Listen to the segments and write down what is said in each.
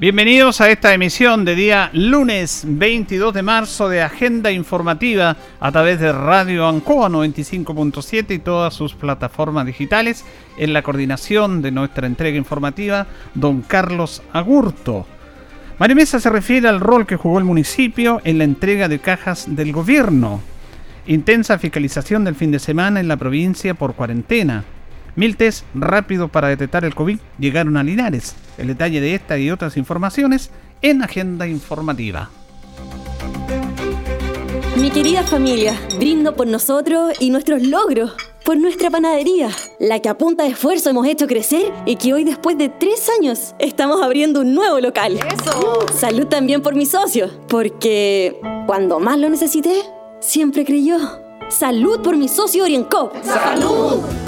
Bienvenidos a esta emisión de día lunes 22 de marzo de Agenda Informativa a través de Radio Ancoa 95.7 y todas sus plataformas digitales en la coordinación de nuestra entrega informativa, don Carlos Agurto. María Mesa se refiere al rol que jugó el municipio en la entrega de cajas del gobierno. Intensa fiscalización del fin de semana en la provincia por cuarentena. Mil test rápidos para detectar el COVID llegaron a Linares. El detalle de esta y otras informaciones en Agenda Informativa. Mi querida familia, brindo por nosotros y nuestros logros, por nuestra panadería, la que a punta de esfuerzo hemos hecho crecer y que hoy después de tres años estamos abriendo un nuevo local. ¡Eso! Salud también por mi socio, porque cuando más lo necesité, siempre creyó. Salud por mi socio Orienco. ¡Salud!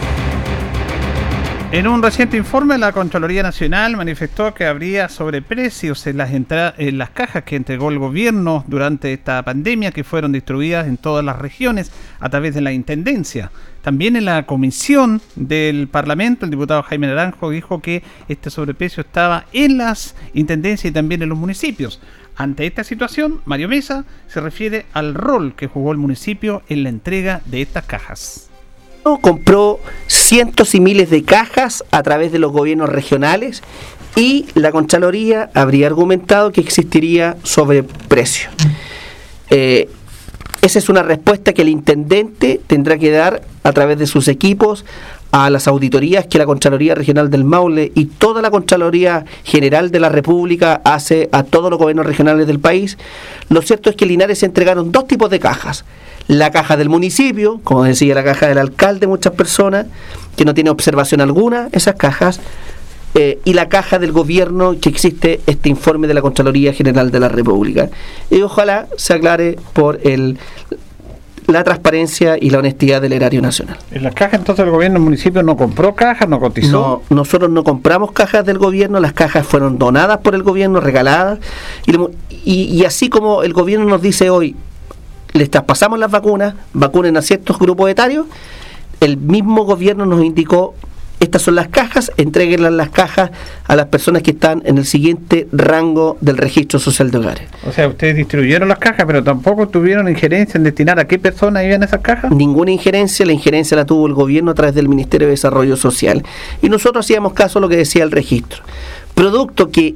En un reciente informe, la Contraloría Nacional manifestó que habría sobreprecios en las, en las cajas que entregó el gobierno durante esta pandemia que fueron distribuidas en todas las regiones a través de la Intendencia. También en la comisión del Parlamento, el diputado Jaime Naranjo dijo que este sobreprecio estaba en las intendencias y también en los municipios. Ante esta situación, Mario Mesa se refiere al rol que jugó el municipio en la entrega de estas cajas compró cientos y miles de cajas a través de los gobiernos regionales y la Contraloría habría argumentado que existiría sobreprecio. Eh, esa es una respuesta que el intendente tendrá que dar a través de sus equipos a las auditorías que la Contraloría Regional del Maule y toda la Contraloría General de la República hace a todos los gobiernos regionales del país. Lo cierto es que Linares se entregaron dos tipos de cajas la caja del municipio, como decía la caja del alcalde, muchas personas, que no tiene observación alguna, esas cajas, eh, y la caja del gobierno que existe este informe de la Contraloría General de la República. Y ojalá se aclare por el la transparencia y la honestidad del erario nacional. ¿En las cajas entonces el gobierno el municipio no compró cajas, no cotizó? No, nosotros no compramos cajas del gobierno, las cajas fueron donadas por el gobierno, regaladas, y, y así como el gobierno nos dice hoy, les traspasamos las vacunas, vacunen a ciertos grupos etarios, el mismo gobierno nos indicó estas son las cajas, entreguenlas las cajas a las personas que están en el siguiente rango del registro social de hogares. O sea, ustedes distribuyeron las cajas, pero tampoco tuvieron injerencia en destinar a qué personas iban esas cajas. Ninguna injerencia, la injerencia la tuvo el gobierno a través del Ministerio de Desarrollo Social. Y nosotros hacíamos caso a lo que decía el registro. Producto que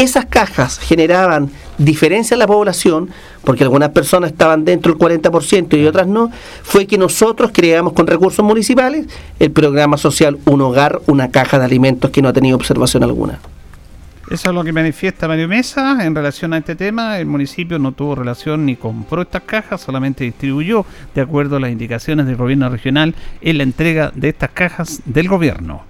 esas cajas generaban diferencia en la población, porque algunas personas estaban dentro del 40% y otras no, fue que nosotros creamos con recursos municipales el programa social Un Hogar, una caja de alimentos que no ha tenido observación alguna. Eso es lo que manifiesta Mario Mesa en relación a este tema. El municipio no tuvo relación ni compró estas cajas, solamente distribuyó, de acuerdo a las indicaciones del gobierno regional, en la entrega de estas cajas del gobierno.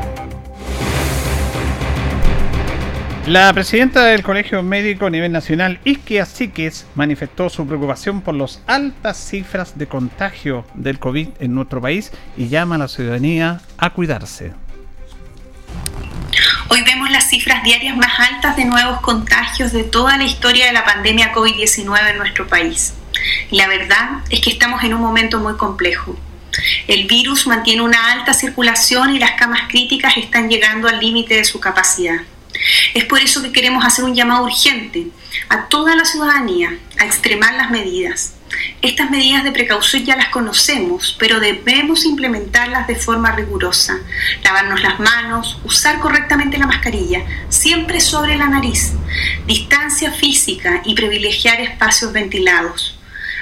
La presidenta del Colegio Médico a nivel nacional, Isquia Siques, manifestó su preocupación por las altas cifras de contagio del COVID en nuestro país y llama a la ciudadanía a cuidarse. Hoy vemos las cifras diarias más altas de nuevos contagios de toda la historia de la pandemia COVID-19 en nuestro país. La verdad es que estamos en un momento muy complejo. El virus mantiene una alta circulación y las camas críticas están llegando al límite de su capacidad. Es por eso que queremos hacer un llamado urgente a toda la ciudadanía a extremar las medidas. Estas medidas de precaución ya las conocemos, pero debemos implementarlas de forma rigurosa. Lavarnos las manos, usar correctamente la mascarilla, siempre sobre la nariz, distancia física y privilegiar espacios ventilados.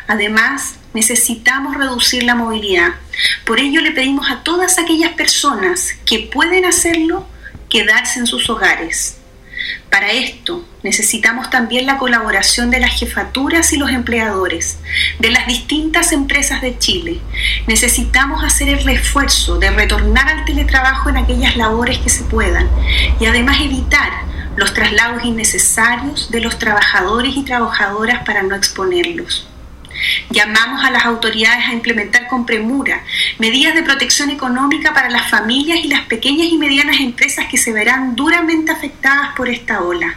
Además, necesitamos reducir la movilidad. Por ello le pedimos a todas aquellas personas que pueden hacerlo quedarse en sus hogares. Para esto necesitamos también la colaboración de las jefaturas y los empleadores de las distintas empresas de Chile. Necesitamos hacer el esfuerzo de retornar al teletrabajo en aquellas labores que se puedan y además evitar los traslados innecesarios de los trabajadores y trabajadoras para no exponerlos. Llamamos a las autoridades a implementar con premura medidas de protección económica para las familias y las pequeñas y medianas empresas que se verán duramente afectadas por esta ola.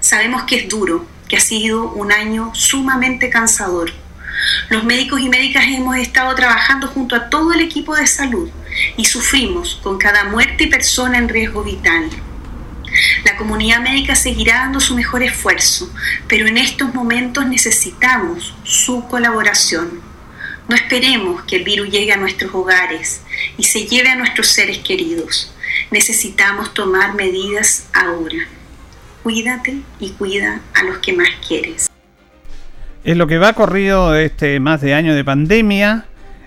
Sabemos que es duro, que ha sido un año sumamente cansador. Los médicos y médicas hemos estado trabajando junto a todo el equipo de salud y sufrimos con cada muerte y persona en riesgo vital. La comunidad médica seguirá dando su mejor esfuerzo, pero en estos momentos necesitamos su colaboración. No esperemos que el virus llegue a nuestros hogares y se lleve a nuestros seres queridos. Necesitamos tomar medidas ahora. Cuídate y cuida a los que más quieres. En lo que va corrido este más de año de pandemia,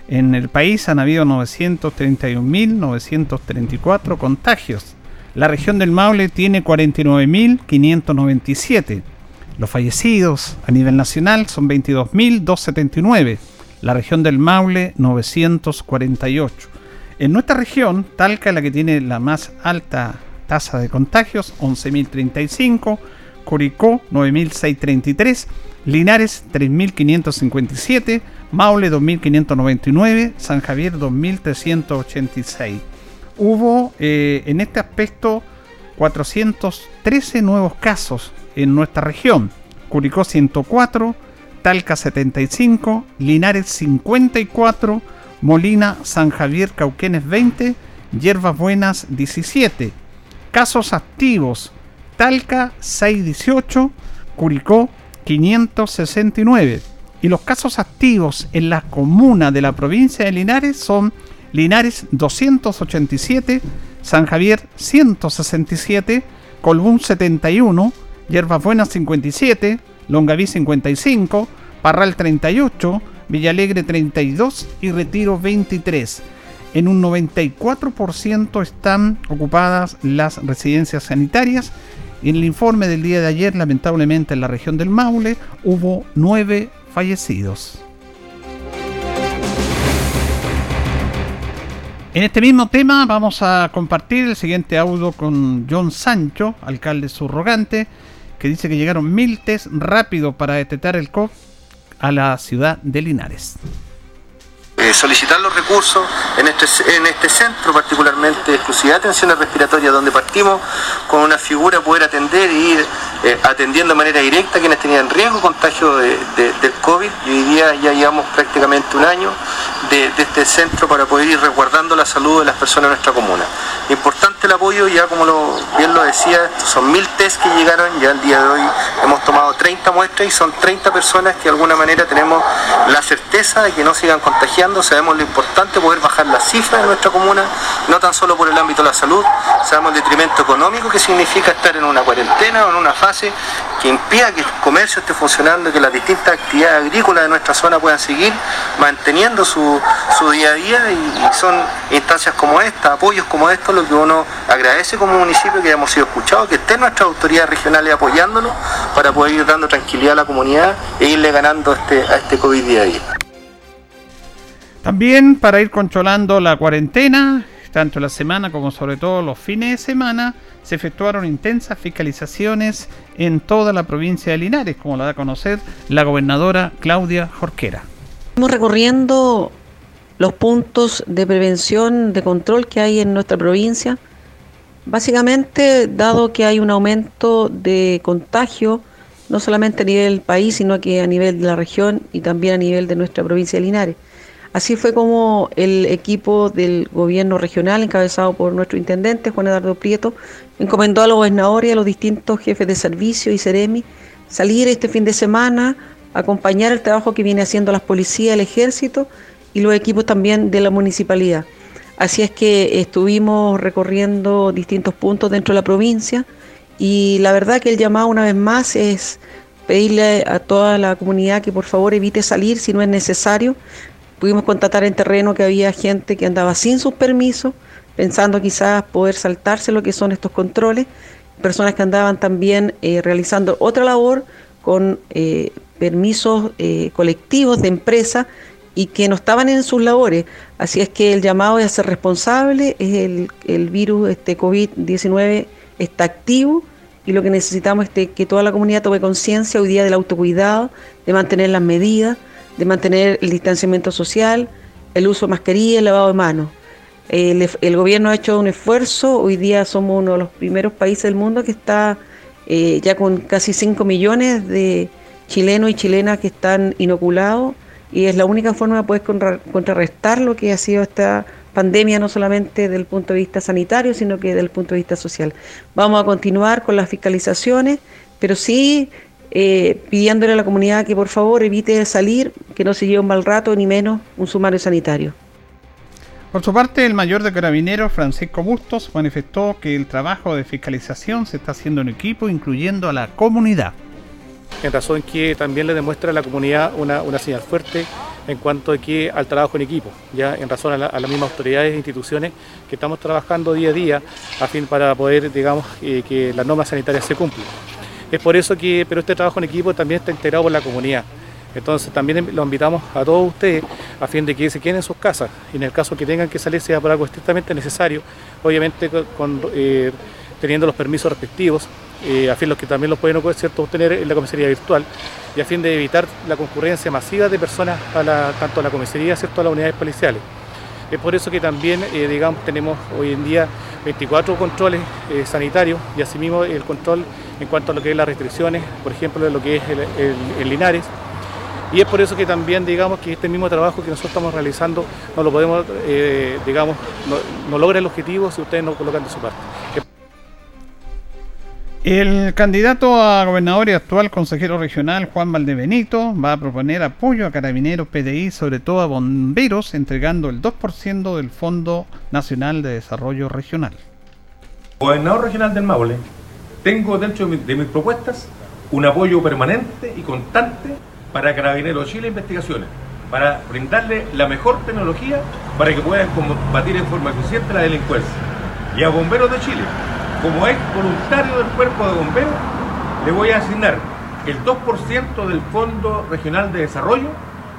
en el país han habido 931.934 contagios la región del Maule tiene 49.597. Los fallecidos a nivel nacional son 22.279. La región del Maule 948. En nuestra región, Talca es la que tiene la más alta tasa de contagios, 11.035. Curicó 9.633. Linares 3.557. Maule 2.599. San Javier 2.386 hubo eh, en este aspecto 413 nuevos casos en nuestra región. Curicó 104, Talca 75, Linares 54, Molina, San Javier, Cauquenes 20, Hierbas Buenas 17. Casos activos, Talca 618, Curicó 569. Y los casos activos en la comuna de la provincia de Linares son Linares 287, San Javier 167, Colbún 71, Yerbas Buenas 57, Longaví 55, Parral 38, Villalegre 32 y Retiro 23. En un 94% están ocupadas las residencias sanitarias. En el informe del día de ayer, lamentablemente en la región del Maule, hubo nueve fallecidos. En este mismo tema vamos a compartir el siguiente audio con John Sancho, alcalde subrogante, que dice que llegaron mil test rápido para detectar el COVID a la ciudad de Linares. Eh, solicitar los recursos en este, en este centro, particularmente de exclusividad de atención respiratoria, donde partimos con una figura poder atender y ir eh, atendiendo de manera directa quienes tenían riesgo de contagio de, del COVID. Y hoy día ya llevamos prácticamente un año de, este centro para poder ir resguardando la salud de las personas de nuestra comuna. Importante el apoyo, ya como bien lo decía, son mil test que llegaron, ya el día de hoy hemos tomado 30 muestras y son 30 personas que de alguna manera tenemos la certeza de que no sigan contagiando, sabemos lo importante poder bajar las cifras de nuestra comuna, no tan solo por el ámbito de la salud, sabemos el detrimento económico que significa estar en una cuarentena o en una fase que impida que el comercio esté funcionando, que las distintas actividades agrícolas de nuestra zona puedan seguir manteniendo su, día a día y, son instancias como esta, apoyos como estos, lo que uno agradece como municipio que hayamos sido escuchados, que estén nuestras autoridades regionales apoyándonos para poder ir dando tranquilidad a la comunidad e irle ganando este, a este COVID día a día. También para ir controlando la cuarentena, tanto la semana como sobre todo los fines de semana, se efectuaron intensas fiscalizaciones en toda la provincia de Linares, como la da a conocer la gobernadora Claudia Jorquera. Estamos recorriendo los puntos de prevención, de control que hay en nuestra provincia. Básicamente, dado que hay un aumento de contagio, no solamente a nivel del país, sino que a nivel de la región y también a nivel de nuestra provincia de Linares. Así fue como el equipo del gobierno regional, encabezado por nuestro intendente Juan Eduardo Prieto, encomendó a los gobernadores y a los distintos jefes de servicio y Ceremi salir este fin de semana, acompañar el trabajo que viene haciendo las policías, el ejército y los equipos también de la municipalidad. Así es que estuvimos recorriendo distintos puntos dentro de la provincia y la verdad que el llamado una vez más es pedirle a toda la comunidad que por favor evite salir si no es necesario, Pudimos constatar en terreno que había gente que andaba sin sus permisos, pensando quizás poder saltarse lo que son estos controles, personas que andaban también eh, realizando otra labor con eh, permisos eh, colectivos de empresa y que no estaban en sus labores. Así es que el llamado es a ser responsable, es el, el virus este COVID-19 está activo y lo que necesitamos es que toda la comunidad tome conciencia hoy día del autocuidado, de mantener las medidas de mantener el distanciamiento social, el uso de mascarilla y el lavado de manos. El, gobierno ha hecho un esfuerzo, hoy día somos uno de los primeros países del mundo que está eh, ya con casi 5 millones de chilenos y chilenas que están inoculados y es la única forma de poder contrarrestar lo que ha sido esta pandemia, no solamente desde el punto de vista sanitario, sino que desde el punto de vista social. Vamos a continuar con las fiscalizaciones, pero sí eh, pidiéndole a la comunidad que por favor evite salir, que no se lleve un mal rato, ni menos un sumario sanitario. Por su parte, el mayor de carabineros, Francisco Bustos, manifestó que el trabajo de fiscalización se está haciendo en equipo, incluyendo a la comunidad. En razón que también le demuestra a la comunidad una, señal fuerte en cuanto a que al trabajo en equipo, ya en razón a, las mismas autoridades e instituciones que estamos trabajando día a día a fin para poder, digamos, eh, que las normas sanitarias se cumplan. Es por eso que, pero este trabajo en equipo también está integrado por la comunidad. Entonces también lo invitamos a todos ustedes a fin de que se queden en sus casas y en el caso que tengan que salir sea por algo estrictamente necesario, obviamente con, eh, teniendo los permisos respectivos, eh, a fin de los que también los pueden ¿cierto? obtener en la comisaría virtual y a fin de evitar la concurrencia masiva de personas a tanto a la comisaría, ¿cierto? a las unidades policiales. Es por eso que también, eh, digamos, tenemos hoy en día 24 controles sanitarios y asimismo el control en cuanto a lo que es las restricciones, por ejemplo, de lo que es el, Linares. Y es por eso que también, digamos, que este mismo trabajo que nosotros estamos realizando no lo podemos, eh, digamos, no, logra el objetivo si ustedes no colocan de su parte. El candidato a gobernador y actual consejero regional Juan Valdebenito va a proponer apoyo a carabineros PDI, sobre todo a bomberos, entregando el 2% del Fondo Nacional de Desarrollo Regional. Gobernador regional del Maule tengo dentro de, mis propuestas un apoyo permanente y constante para Carabineros Chile Investigaciones, para brindarle la mejor tecnología para que puedan combatir en forma eficiente la delincuencia. Y a Bomberos de Chile, como es voluntario del Cuerpo de Bomberos, le voy a asignar el 2% del Fondo Regional de Desarrollo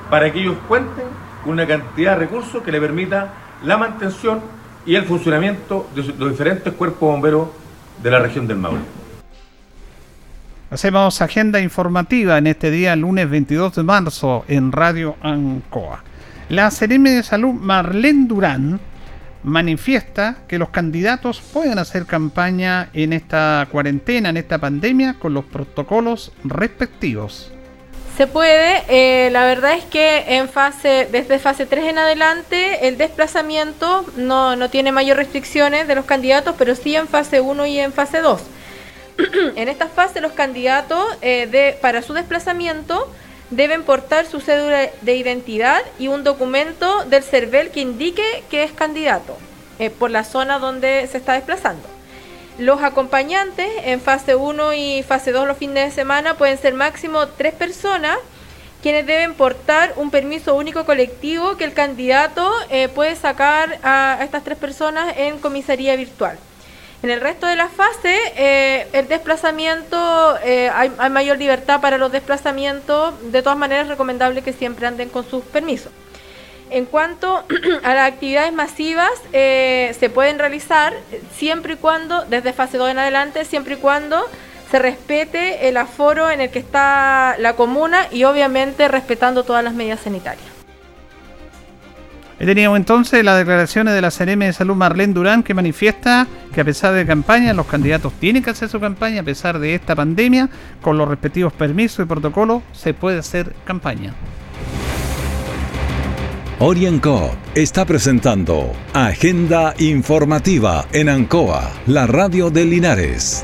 para que ellos cuenten una cantidad de recursos que le permita la mantención y el funcionamiento de los diferentes cuerpos bomberos de la región del Maule. Hacemos agenda informativa en este día, lunes 22 de marzo, en Radio Ancoa. La Seremi de Salud Marlene Durán manifiesta que los candidatos pueden hacer campaña en esta cuarentena, en esta pandemia, con los protocolos respectivos. Se puede, eh, la verdad es que en fase, desde fase 3 en adelante, el desplazamiento no, no tiene mayor restricciones de los candidatos, pero sí en fase 1 y en fase 2. en esta fase los candidatos eh, de, para su desplazamiento deben portar su cédula de identidad y un documento del CERVEL que indique que es candidato eh, por la zona donde se está desplazando. Los acompañantes en fase 1 y fase 2 los fines de semana pueden ser máximo tres personas quienes deben portar un permiso único colectivo que el candidato eh, puede sacar a, estas tres personas en comisaría virtual. En el resto de la fase, eh, el desplazamiento, eh, hay, mayor libertad para los desplazamientos, de todas maneras es recomendable que siempre anden con sus permisos. en cuanto a las actividades masivas, eh, se pueden realizar siempre y cuando, desde fase 2 en adelante, siempre y cuando se respete el aforo en el que está la comuna y obviamente respetando todas las medidas sanitarias. Teníamos entonces las declaraciones de la CNM de Salud Marlene Durán que manifiesta que a pesar de campaña los candidatos tienen que hacer su campaña a pesar de esta pandemia, con los respectivos permisos y protocolos se puede hacer campaña. Orienco está presentando Agenda Informativa en Ancoa, la radio de Linares.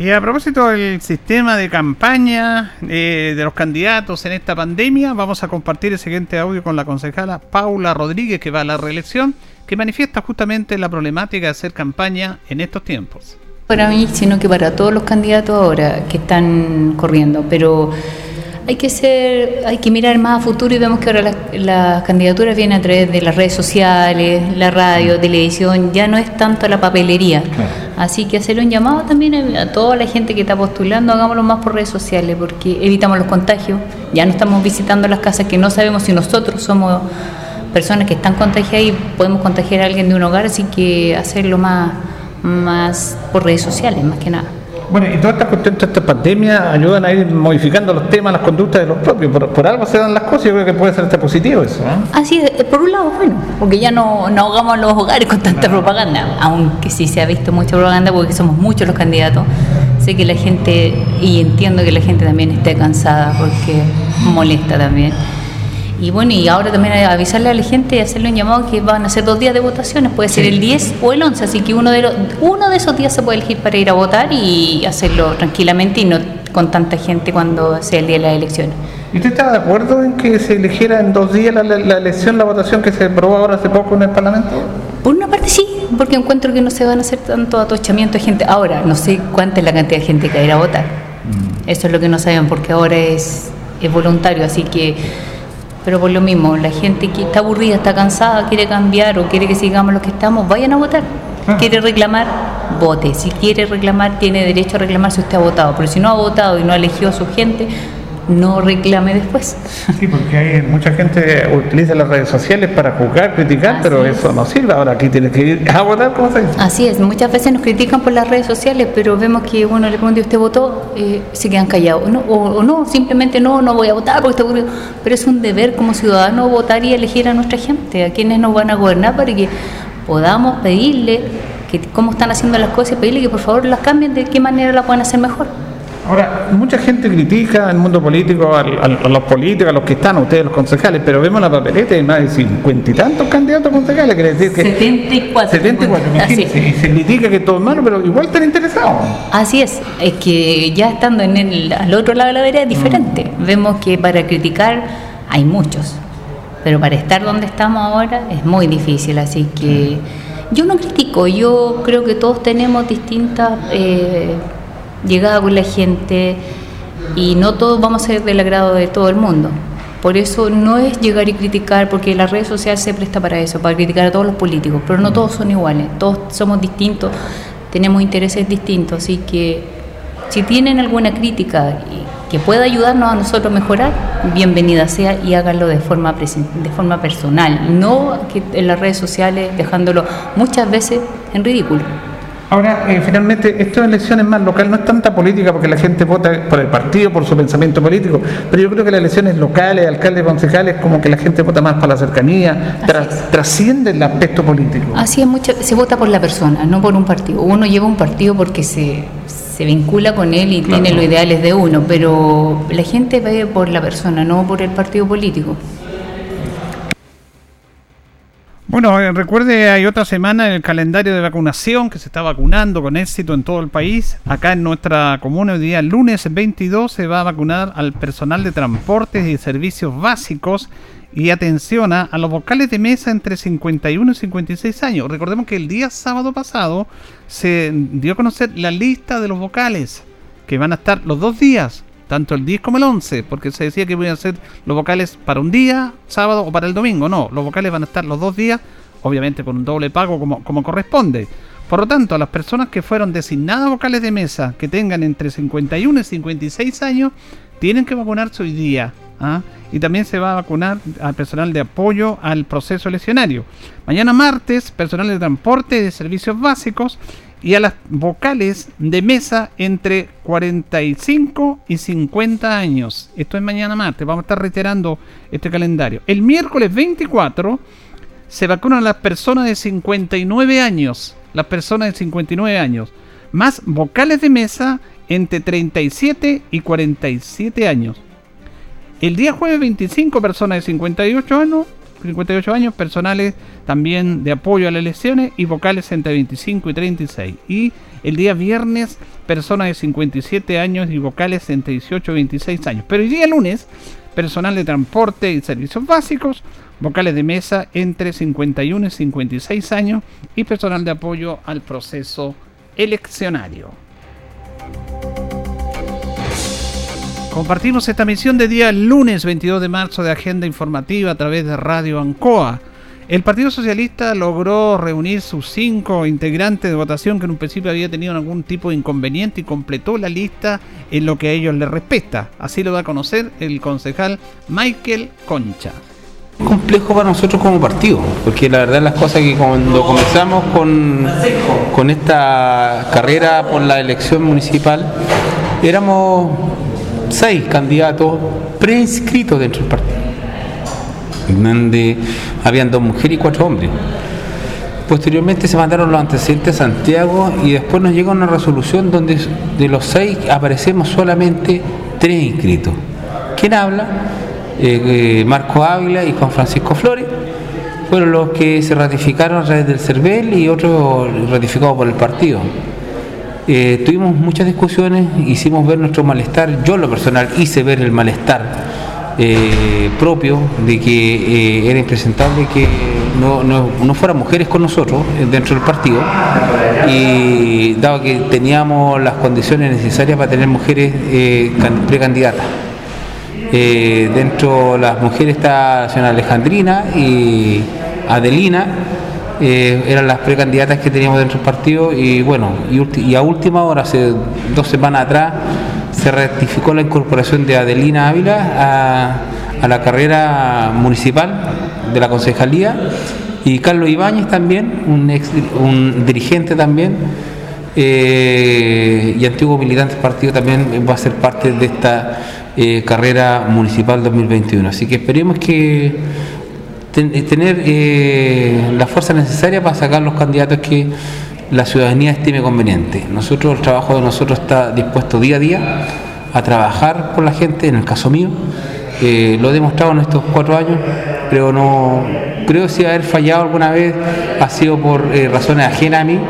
Y a propósito del sistema de campaña eh, de los candidatos en esta pandemia, vamos a compartir el siguiente audio con la concejala Paula Rodríguez, que va a la reelección, que manifiesta justamente la problemática de hacer campaña en estos tiempos. Para mí, sino que para todos los candidatos ahora que están corriendo, pero hay que ser, hay que mirar más a futuro y vemos que ahora las, candidaturas vienen a través de las redes sociales, la radio, televisión, ya no es tanto la papelería. Así que hacer un llamado también a toda la gente que está postulando, hagámoslo más por redes sociales, porque evitamos los contagios. Ya no estamos visitando las casas que no sabemos si nosotros somos personas que están contagiadas y podemos contagiar a alguien de un hogar, así que hacerlo más, más por redes sociales, más que nada. Bueno, y todas estas cuestiones, de esta pandemia ayudan a ir modificando los temas, las conductas de los propios. Por, algo se dan las cosas y yo creo que puede ser este positivo eso. Así es, por un lado, bueno, porque ya no, no ahogamos los hogares con tanta propaganda, aunque sí se ha visto mucha propaganda porque somos muchos los candidatos. Sé que la gente, y entiendo que la gente también esté cansada porque molesta también. Y bueno, y ahora también avisarle a la gente y hacerle un llamado que van a ser dos días de votaciones, puede ser el 10 o el 11, así que uno de, los, uno de esos días se puede elegir para ir a votar y hacerlo tranquilamente y no con tanta gente cuando sea el día de las elecciones. ¿Y usted está de acuerdo en que se eligiera en dos días la, elección, la votación que se aprobó ahora hace poco en el Parlamento? Por una parte sí, porque encuentro que no se van a hacer tanto atochamiento de gente. Ahora, no sé cuánta es la cantidad de gente que va a ir a votar. Mm. Eso es lo que no saben, porque ahora es, es voluntario, así que pero por lo mismo, la gente que está aburrida, está cansada, quiere cambiar o quiere que sigamos lo que estamos, vayan a votar. Ah. Quiere reclamar, vote. Si quiere reclamar, tiene derecho a reclamar si usted ha votado. Pero si no ha votado y no ha elegido a su gente, no reclame después. Sí, porque hay mucha gente utiliza las redes sociales para juzgar, criticar, pero eso no sirve. Ahora aquí tienes que ir a votar, ¿cómo se dice? Así es, muchas veces nos critican por las redes sociales, pero vemos que uno le pregunta, ¿usted votó? Eh, se quedan callados. o, no, simplemente no, no voy a votar porque está ocurrido. Pero es un deber como ciudadano votar y elegir a nuestra gente, a quienes nos van a gobernar para que podamos pedirle que cómo están haciendo las cosas y pedirle que por favor las cambien, de qué manera la pueden hacer mejor. Ahora, mucha gente critica el mundo político a, los políticos, a los que están, ustedes los concejales, pero vemos la papeleta y más de cincuenta y tantos candidatos concejales, quiere decir que... 74. 74, imagínense, y se critica que todo es malo, pero igual están interesados. Así es, es que ya estando en el, al otro lado de la vereda es diferente. Mm. Vemos que para criticar hay muchos, pero para estar donde estamos ahora es muy difícil, así que... Mm. Yo no critico, yo creo que todos tenemos distintas... Eh, llegada con la gente y no todos vamos a ser del agrado de todo el mundo. Por eso no es llegar y criticar, porque la red social se presta para eso, para criticar a todos los políticos, pero no todos son iguales, todos somos distintos, tenemos intereses distintos, así que si tienen alguna crítica que pueda ayudarnos a nosotros a mejorar, bienvenida sea y háganlo de forma, de forma personal, no en las redes sociales dejándolo muchas veces en ridículo. Ahora, eh, finalmente, esto de elecciones más local no es tanta política porque la gente vota por el partido, por su pensamiento político, pero yo creo que las elecciones locales, alcaldes, concejales, como que la gente vota más para la cercanía, trasciende el aspecto político. Así es, mucho, se vota por la persona, no por un partido. Uno lleva un partido porque se, se vincula con él y tiene los ideales de uno, pero la gente ve por la persona, no por el partido político. Bueno, eh, recuerde, hay otra semana en el calendario de vacunación que se está vacunando con éxito en todo el país. Acá en nuestra comuna, hoy día, lunes 22, se va a vacunar al personal de transportes y servicios básicos y atención a, a los vocales de mesa entre 51 y 56 años. Recordemos que el día sábado pasado se dio a conocer la lista de los vocales que van a estar los dos días, tanto el 10 como el 11, porque se decía que a ser los vocales para un día, sábado o para el domingo. No, los vocales van a estar los dos días, obviamente con un doble pago como, como corresponde. Por lo tanto, a las personas que fueron designadas vocales de mesa, que tengan entre 51 y 56 años, tienen que vacunarse hoy día. ¿ah? Y también se va a vacunar al personal de apoyo al proceso eleccionario. Mañana martes, personal de transporte y de servicios básicos y a las vocales de mesa entre 45 y 50 años. Esto es mañana martes, vamos a estar reiterando este calendario. El miércoles 24 se vacunan las personas de 59 años, las personas de 59 años, más vocales de mesa entre 37 y 47 años. El día jueves 25 personas de 58 años 58 años, personales también de apoyo a las elecciones y vocales entre 25 y 36. Y el día viernes, personas de 57 años y vocales entre 18 y 26 años. Pero el día lunes, personal de transporte y servicios básicos, vocales de mesa entre 51 y 56 años y personal de apoyo al proceso eleccionario. Compartimos esta misión de día lunes 22 de marzo de Agenda Informativa a través de Radio Ancoa. El Partido Socialista logró reunir sus cinco integrantes de votación que en un principio había tenido algún tipo de inconveniente y completó la lista en lo que a ellos les respecta. Así lo da a conocer el concejal Michael Concha complejo para nosotros como partido, porque la verdad las cosas que cuando comenzamos con, con esta carrera por la elección municipal, éramos seis candidatos preinscritos dentro del partido, donde habían dos mujeres y cuatro hombres. Posteriormente se mandaron los antecedentes a Santiago y después nos llega una resolución donde de los seis aparecemos solamente tres inscritos. ¿Quién habla? Eh, eh, Marco Ávila y Juan Francisco Flores fueron los que se ratificaron a través del CERVEL y otros ratificados por el partido. Eh, tuvimos muchas discusiones, hicimos ver nuestro malestar, yo en lo personal hice ver el malestar eh, propio de que eh, era impresentable que no, no, fueran mujeres con nosotros dentro del partido y dado que teníamos las condiciones necesarias para tener mujeres precandidatas. dentro de las mujeres está la señora Alejandrina y Adelina, eh, eran las precandidatas que teníamos dentro del partido y bueno, y, a última hora, hace dos semanas atrás, se ratificó la incorporación de Adelina Ávila a, la carrera municipal de la concejalía y Carlos Ibáñez también, un, un dirigente también eh, y antiguo militante del partido también va a ser parte de esta eh, carrera municipal 2021. Así que esperemos que eh, tener eh, la fuerza necesaria para sacar los candidatos que la ciudadanía estime conveniente. Nosotros, el trabajo de nosotros está dispuesto día a día a trabajar por la gente, en el caso mío, eh, lo he demostrado en estos cuatro años, pero no creo si haber fallado alguna vez ha sido por razones ajenas a mí,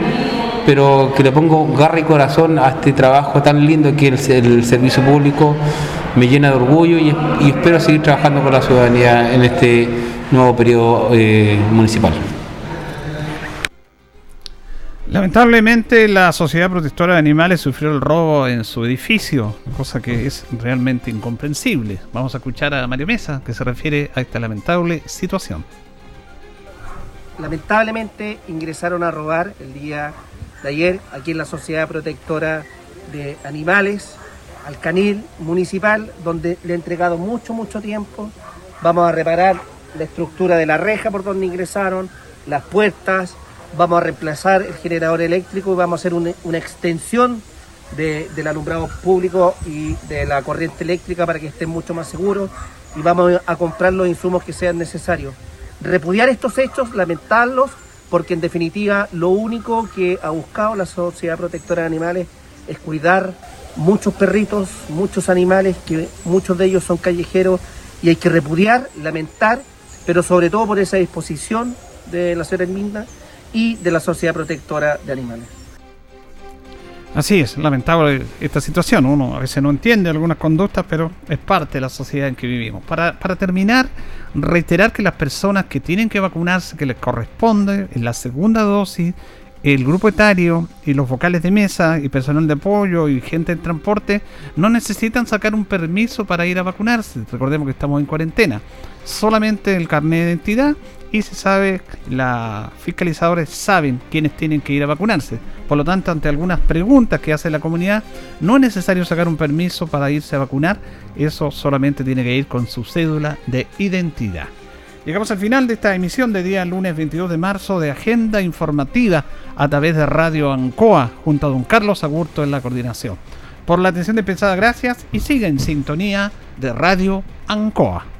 pero que le pongo garra y corazón a este trabajo tan lindo que el, servicio público me llena de orgullo y, y espero seguir trabajando con la ciudadanía en este nuevo periodo eh, municipal. Lamentablemente la Sociedad Protectora de Animales sufrió el robo en su edificio, cosa que es realmente incomprensible. Vamos a escuchar a Mario Mesa que se refiere a esta lamentable situación. Lamentablemente ingresaron a robar el día de ayer aquí en la Sociedad Protectora de Animales, al canil municipal, donde le he entregado mucho, mucho tiempo. Vamos a reparar la estructura de la reja por donde ingresaron, las puertas, vamos a reemplazar el generador eléctrico y vamos a hacer una, extensión del alumbrado público y de la corriente eléctrica para que estén mucho más seguros y vamos a comprar los insumos que sean necesarios. Repudiar estos hechos, lamentarlos, porque en definitiva lo único que ha buscado la Sociedad Protectora de Animales es cuidar muchos perritos, muchos animales, que muchos de ellos son callejeros y hay que repudiar, lamentar pero sobre todo por esa disposición de la señora Herminda y de la Sociedad Protectora de Animales. Así es, lamentable esta situación. Uno a veces no entiende algunas conductas, pero es parte de la sociedad en que vivimos. Para, para terminar, reiterar que las personas que tienen que vacunarse, que les corresponde en la segunda dosis, el grupo etario y los vocales de mesa y personal de apoyo y gente en transporte no necesitan sacar un permiso para ir a vacunarse. Recordemos que estamos en cuarentena. Solamente el carnet de identidad y se sabe, los fiscalizadores saben quiénes tienen que ir a vacunarse. Por lo tanto, ante algunas preguntas que hace la comunidad, no es necesario sacar un permiso para irse a vacunar. Eso solamente tiene que ir con su cédula de identidad. Llegamos al final de esta emisión de día lunes 22 de marzo de Agenda Informativa a través de Radio Ancoa, junto a don Carlos Agurto en la coordinación. Por la atención dispensada, gracias y sigue en sintonía de Radio Ancoa.